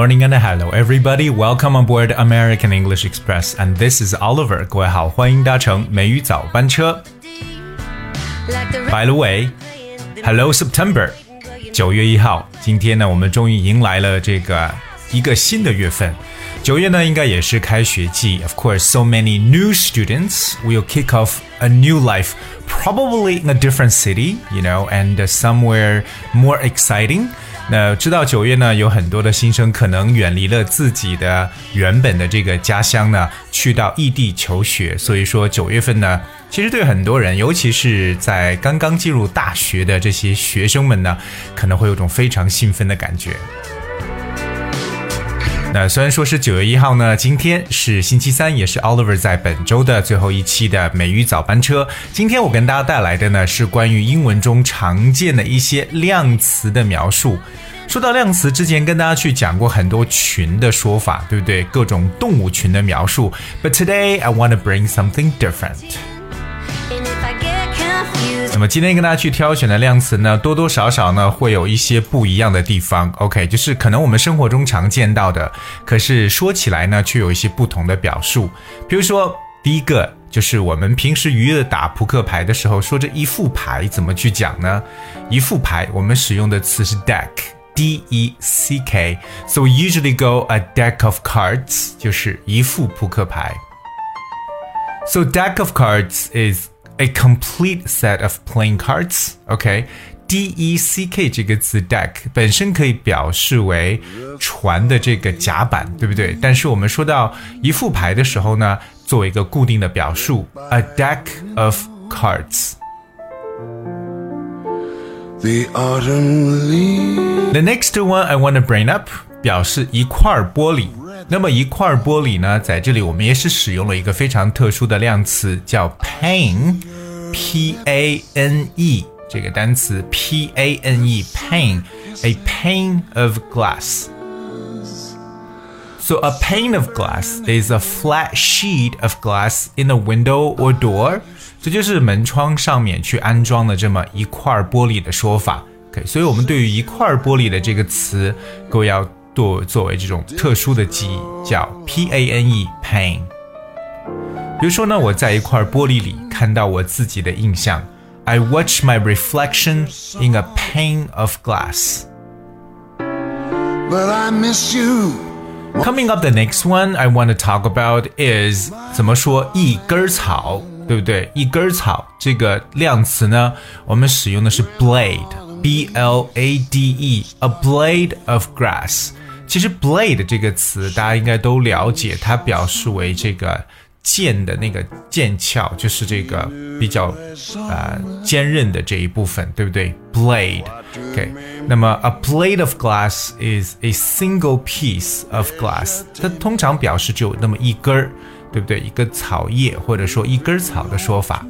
morning and hello everybody. Welcome on board American English Express, and this is Oliver. 各位好，欢迎搭乘美语早班车。 Like the By the way, hello September，九月一号，今天呢，我们终于迎来了这个一个新的月份。九月呢，应该也是开学季。Of course, so many new students will kick off a new life, probably in a different city, you know, and somewhere more exciting. 那知道九月呢，有很多的新生可能远离了自己的原本的这个家乡呢，去到异地求学。所以说九月份呢，其实对很多人，尤其是在刚刚进入大学的这些学生们呢，可能会有种非常兴奋的感觉。那虽然说是九月一号呢，今天是星期三，也是 Oliver 在本周的最后一期的美语早班车。今天我跟大家带来的呢是关于英文中常见的一些量词的描述。说到量词，之前跟大家去讲过很多群的说法，对不对？各种动物群的描述。But today I want to bring something different. 那么今天跟大家去挑选的量词呢，多多少少呢会有一些不一样的地方。OK，就是可能我们生活中常见到的，可是说起来呢却有一些不同的表述。比如说，第一个就是我们平时娱乐打扑克牌的时候，说这一副牌怎么去讲呢？一副牌我们使用的词是 deck。D E C K, so usually go a deck of cards，就是一副扑克牌。So deck of cards is a complete set of playing cards. OK, D E C K 这个词 deck 本身可以表示为船的这个甲板，对不对？但是我们说到一副牌的时候呢，作为一个固定的表述，a deck of cards。 The autumn leaves. The next one I want to bring up 表示一块玻璃。那么一块玻璃呢，在这里我们也是使用了一个非常特殊的量词，叫 pane，p a n e 这个单词 p a n e pane，a pane of glass。So a pane of glass is a flat sheet of glass in a window or door。这就是门窗上面去安装的这么一块玻璃的说法。OK，所以我们对于一块玻璃的这个词，各位要作作为这种特殊的记忆，叫 P A N E pane。 比如说呢，我在一块玻璃里看到我自己的印象，I watch my reflection in a pane of glass。 But I miss you. Coming up, the next one I want to talk about is 怎么说一根草，对不对？一根草这个量词呢，我们使用的是 blade，b l a d e，a blade of grass。其实 blade 这个词大家应该都了解，它表示为这个 剑的那个剑鞘，就是这个比较呃坚韧的这一部分，对不对？blade。OK，那么 a blade of glass is a single piece of glass，它通常表示只有那么一根儿，对不对？一个草叶或者说一根草的说法。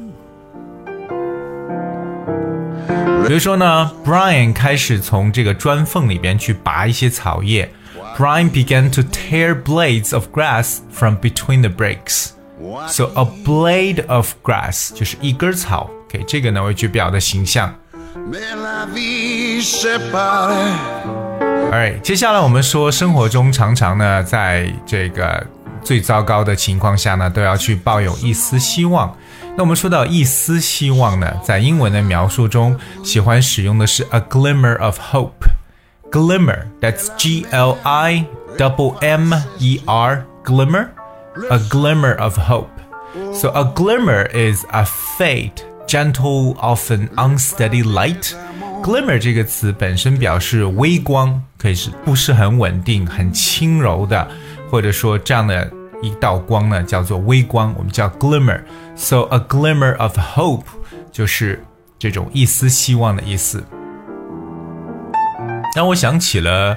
比如说呢，Brian 开始从这个砖缝里边去拔一些草叶。Brian began to tear blades of grass from between the bricks. So a blade of grass 就是一根草。OK，这个呢为句比较的形象。 Mais la vie sépare. Alright，接下来我们说生活中常常呢，在这个最糟糕的情况下呢，都要去抱有一丝希望。那我们说到一丝希望呢，在英文的描述中，喜欢使用的是 a glimmer of hope。Glimmer，that's G L I double M E A glimmer of hope。So a glimmer is a faint, gentle, often unsteady light. Glimmer 这个词本身表示微光，可以是不是很稳定、很轻柔的，或者说这样的一道光呢，叫做微光，我们叫 glimmer。So a glimmer of hope 就是这种一丝希望的意思。让我想起了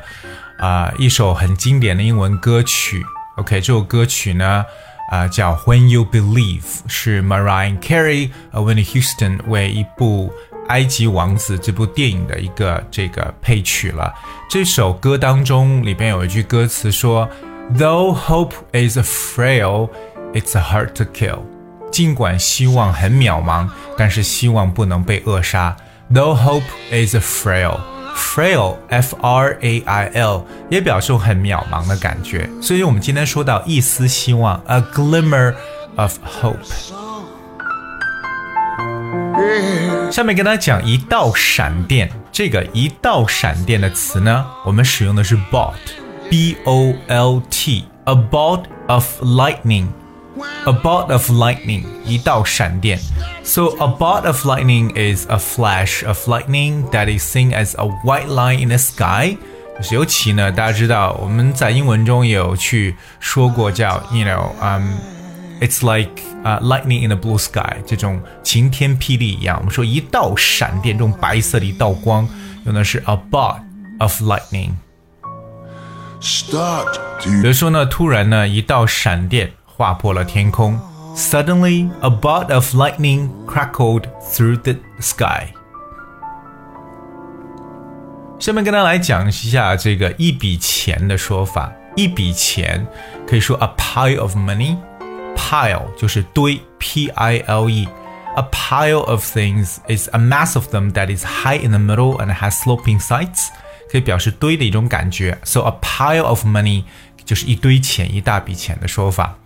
啊、一首很经典的英文歌曲。OK，这首歌曲呢，啊、叫《When You Believe》，是 Mariah Carey、呃 Whitney Houston 为一部《埃及王子》这部电影的一个这个配曲了。这首歌当中里边有一句歌词说：“Though hope is a frail, it's hard to kill。”尽管希望很渺茫，但是希望不能被扼杀。Though hope is a frail。frail f r a i l 也表示很渺茫的感觉，所以我们今天说到一丝希望，a glimmer of hope。下面跟大家讲一道闪电，这个一道闪电的词呢，我们使用的是 bolt，b o l t，a bolt of lightning。 A bolt of lightning，一道闪电。So a bolt of lightning is a flash of lightning that is seen as a white line in the sky。就是尤其呢，大家知道我们在英文中也有去说过叫，you know，嗯、um,，it's like 啊、uh, lightning in the blue sky 这种晴天霹雳一样。我们说一道闪电，这种白色的一道光，用的是 a bolt of lightning。 Start 比 to 如说呢，突然呢，一道闪电 划破了天空。Suddenly, a bolt of lightning crackled through the sky. 下面跟大家来讲一下这个一笔钱的说法。一笔钱可以说 a pile of money。pile 就是堆，p i l e。A pile of things is a mass of them that is high in the middle and has sloping sides，可以表示堆的一种感觉。So a pile of money 就是一堆钱、一大笔钱的说法。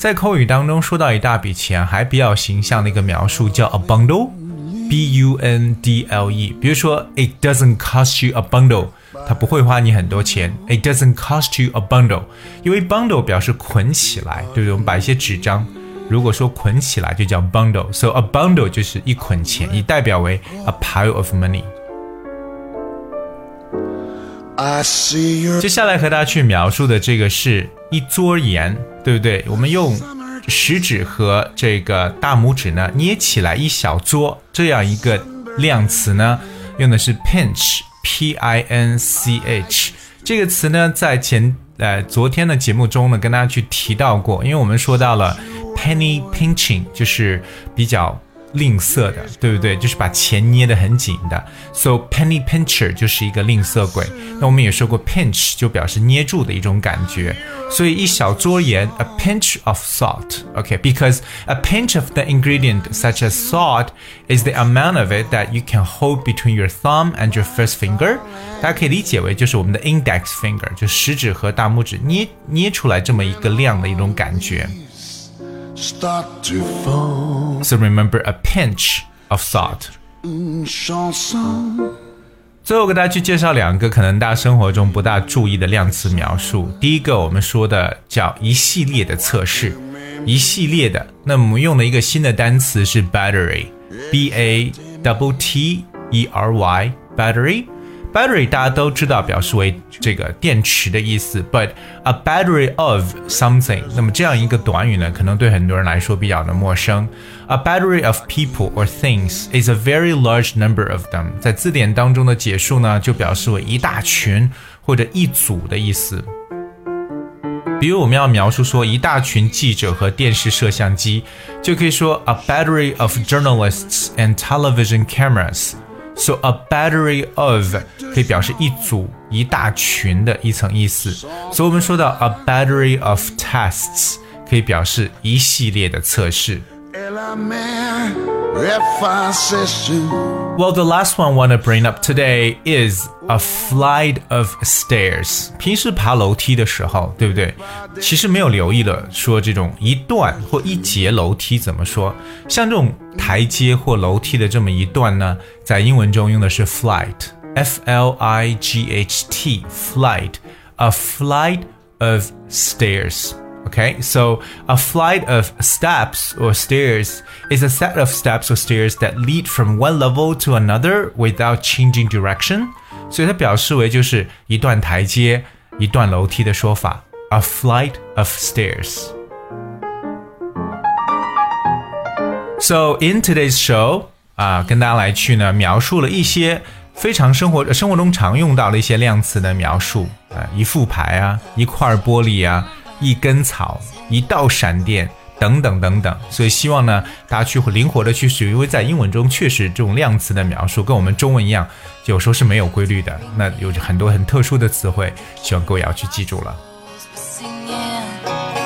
在口语当中说到一大笔钱，还比较形象的一个描述叫 a bundle，b u n d l e。比如说，It doesn't cost you a bundle，它不会花你很多钱。It doesn't cost you a bundle，因为 bundle 表示捆起来，对不对？我们把一些纸张，如果说捆起来就叫 bundle。So a bundle 就是一捆钱，也代表为 a pile of money。 I see your 接下来和大家去描述的这个是 一撮盐，对不对？我们用食指和这个大拇指呢捏起来一小撮，这样一个量词呢，用的是 pinch，p i n c h 这个词呢，在前呃昨天的节目中呢跟大家去提到过，因为我们说到了 penny pinching，就是比较。吝啬的，对不对？就是把钱捏得很紧的。So penny pincher 就是一个吝啬鬼。那我们也说过，pinch 就表示捏住的一种感觉。所以一小撮盐，a pinch of salt。OK，because、a pinch of the ingredient such as salt is the amount of it that you can hold between your thumb and your first finger。大家可以理解为就是我们的 index finger，就食指和大拇指捏捏出来这么一个量的一种感觉。 start to fall. So remember a pinch of salt。 Chanson. 最后给大家去介绍两个可能大家生活中不大注意的量词描述。第一个我们说的叫一系列的测试，一系列的。那么我们用的一个新的单词是 battery，b a double t e r y battery。 battery 大家都知道表示为这个电池的意思，but a battery of something，那么这样一个短语呢，可能对很多人来说比较的陌生。A battery of people or things is a very large number of them。在字典当中的解述呢，就表示为一大群或者一组的意思。比如我们要描述说一大群记者和电视摄像机，就可以说 a battery of journalists and television cameras。 So a battery of 可以表示一组、一大群的一层意思。所以我们说到 a battery of tests 可以表示一系列的测试。Elle a mer effaçation. Well, the last one I want to bring up today is a flight of stairs。平时爬楼梯的时候，对不对？其实没有留意了，说这种一段或一节楼梯怎么说？像这种台阶或楼梯的这么一段呢，在英文中用的是 flight，f l i g h t，flight，a flight of stairs。 Okay, so a flight of steps or stairs is a set of steps or stairs that lead from one level to another without changing direction. 所以它表示为就是一段台阶、一段楼梯的说法。A flight of stairs. So in today's show, 啊，跟大家来去呢描述了一些非常生活生活中常用到的一些量词的描述啊，一副牌啊，一块玻璃啊。 一根草、一道闪电等等等等，所以希望呢，大家去灵活的去使用，因为在英文中确实这种量词的描述跟我们中文一样，有时候是没有规律的。那有很多很特殊的词汇，希望各位也要去记住了。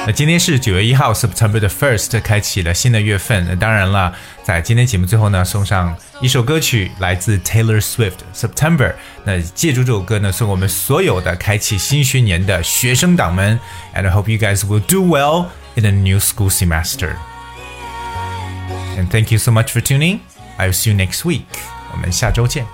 那今天是九月一号，September the first，开启了新的月份。那当然了，在今天节目最后呢，送上一首歌曲，来自 Taylor Swift，《September》。那借助这首歌呢，送我们所有的开启新学年的学生党们。And I hope you guys will do well in the new school semester. And thank you so much for tuning. I'll see you next week. 我们下周见。